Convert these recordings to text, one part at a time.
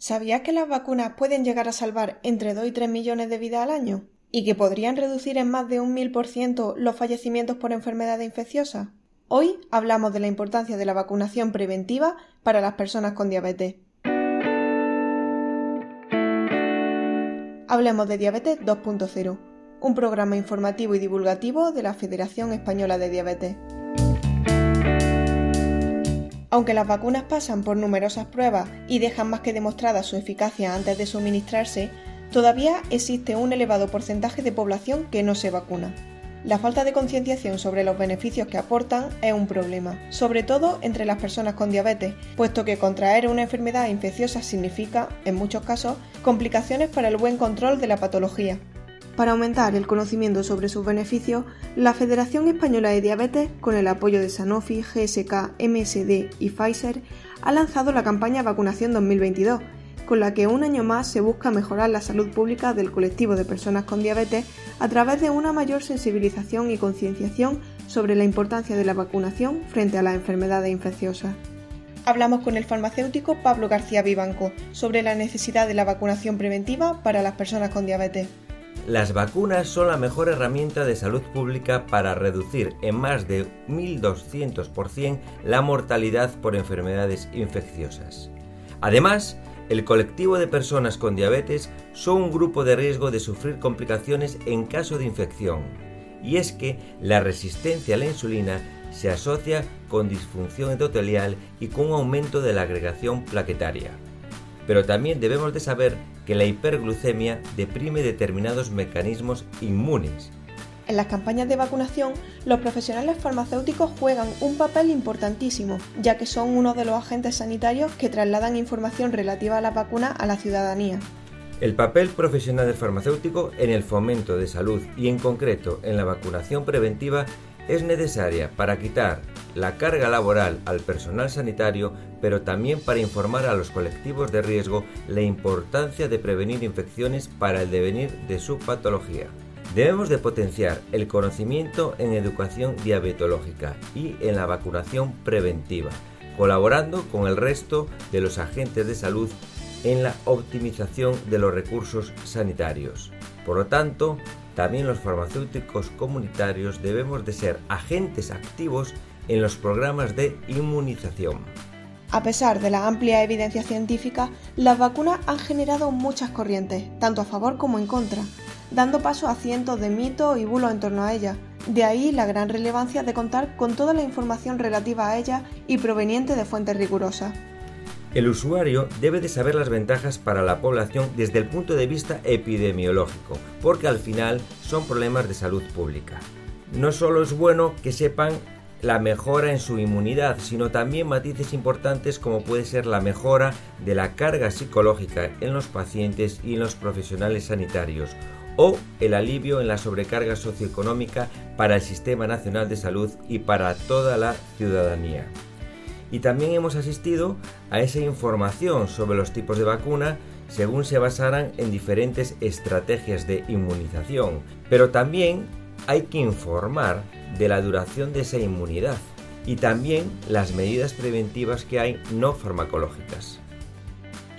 ¿Sabías que las vacunas pueden llegar a salvar entre 2 y 3 millones de vidas al año? ¿Y que podrían reducir en más de un mil por ciento los fallecimientos por enfermedades infecciosas? Hoy hablamos de la importancia de la vacunación preventiva para las personas con diabetes. Hablemos de Diabetes 2.0, un programa informativo y divulgativo de la Federación Española de Diabetes. Aunque las vacunas pasan por numerosas pruebas y dejan más que demostrada su eficacia antes de suministrarse, todavía existe un elevado porcentaje de población que no se vacuna. La falta de concienciación sobre los beneficios que aportan es un problema, sobre todo entre las personas con diabetes, puesto que contraer una enfermedad infecciosa significa, en muchos casos, complicaciones para el buen control de la patología. Para aumentar el conocimiento sobre sus beneficios, la Federación Española de Diabetes, con el apoyo de Sanofi, GSK, MSD y Pfizer, ha lanzado la campaña Vacunación 2022, con la que un año más se busca mejorar la salud pública del colectivo de personas con diabetes a través de una mayor sensibilización y concienciación sobre la importancia de la vacunación frente a las enfermedades infecciosas. Hablamos con el farmacéutico Pablo García Vivanco sobre la necesidad de la vacunación preventiva para las personas con diabetes. Las vacunas son la mejor herramienta de salud pública para reducir en más de 1.200% la mortalidad por enfermedades infecciosas. Además, el colectivo de personas con diabetes son un grupo de riesgo de sufrir complicaciones en caso de infección. Y es que la resistencia a la insulina se asocia con disfunción endotelial y con un aumento de la agregación plaquetaria. Pero también debemos de saber que la hiperglucemia deprime determinados mecanismos inmunes. En las campañas de vacunación, los profesionales farmacéuticos juegan un papel importantísimo, ya que son uno de los agentes sanitarios que trasladan información relativa a la vacuna a la ciudadanía. El papel profesional del farmacéutico en el fomento de salud y en concreto en la vacunación preventiva es necesaria para quitar la carga laboral al personal sanitario, pero también para informar a los colectivos de riesgo la importancia de prevenir infecciones para el devenir de su patología. Debemos de potenciar el conocimiento en educación diabetológica y en la vacunación preventiva, colaborando con el resto de los agentes de salud en la optimización de los recursos sanitarios. Por lo tanto, también los farmacéuticos comunitarios debemos de ser agentes activos en los programas de inmunización. A pesar de la amplia evidencia científica, las vacunas han generado muchas corrientes, tanto a favor como en contra, dando paso a cientos de mitos y bulos en torno a ellas. De ahí la gran relevancia de contar con toda la información relativa a ellas y proveniente de fuentes rigurosas. El usuario debe de saber las ventajas para la población desde el punto de vista epidemiológico, porque al final son problemas de salud pública. No solo es bueno que sepan la mejora en su inmunidad, sino también matices importantes como puede ser la mejora de la carga psicológica en los pacientes y en los profesionales sanitarios, o el alivio en la sobrecarga socioeconómica para el Sistema Nacional de Salud y para toda la ciudadanía y también hemos asistido a esa información sobre los tipos de vacuna según se basaran en diferentes estrategias de inmunización. Pero también hay que informar de la duración de esa inmunidad y también las medidas preventivas que hay no farmacológicas.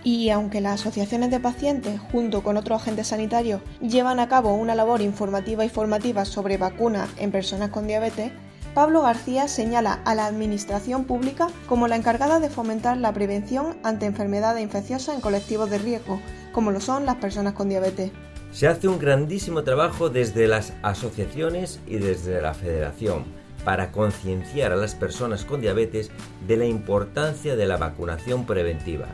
Y aunque las asociaciones de pacientes, junto con otros agentes sanitarios, llevan a cabo una labor informativa y formativa sobre vacunas en personas con diabetes, Pablo García señala a la Administración Pública como la encargada de fomentar la prevención ante enfermedades infecciosas en colectivos de riesgo, como lo son las personas con diabetes. Se hace un grandísimo trabajo desde las asociaciones y desde la Federación para concienciar a las personas con diabetes de la importancia de la vacunación preventiva,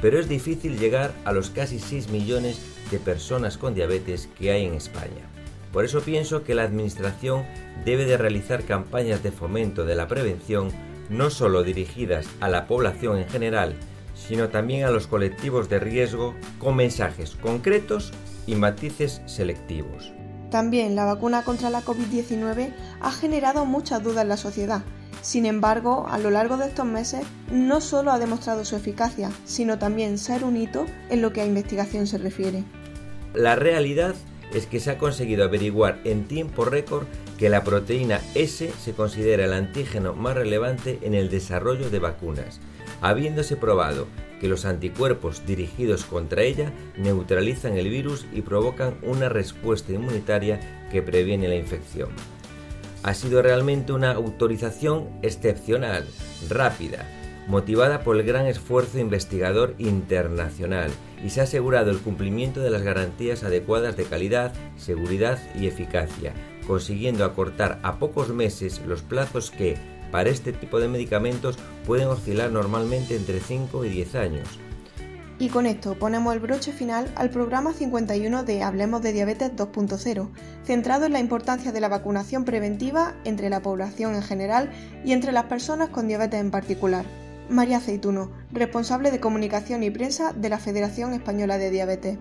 pero es difícil llegar a los casi 6 millones de personas con diabetes que hay en España. Por eso pienso que la Administración debe de realizar campañas de fomento de la prevención no solo dirigidas a la población en general, sino también a los colectivos de riesgo con mensajes concretos y matices selectivos. También la vacuna contra la COVID-19 ha generado muchas dudas en la sociedad. Sin embargo, a lo largo de estos meses no solo ha demostrado su eficacia, sino también ser un hito en lo que a investigación se refiere. La realidad es que se ha conseguido averiguar en tiempo récord que la proteína S se considera el antígeno más relevante en el desarrollo de vacunas, habiéndose probado que los anticuerpos dirigidos contra ella neutralizan el virus y provocan una respuesta inmunitaria que previene la infección. Ha sido realmente una autorización excepcional, rápida, motivada por el gran esfuerzo investigador internacional y se ha asegurado el cumplimiento de las garantías adecuadas de calidad, seguridad y eficacia, consiguiendo acortar a pocos meses los plazos que, para este tipo de medicamentos, pueden oscilar normalmente entre 5 y 10 años. Y con esto ponemos el broche final al programa 51 de Hablemos de Diabetes 2.0, centrado en la importancia de la vacunación preventiva entre la población en general y entre las personas con diabetes en particular. María Aceituno, responsable de comunicación y prensa de la Federación Española de Diabetes.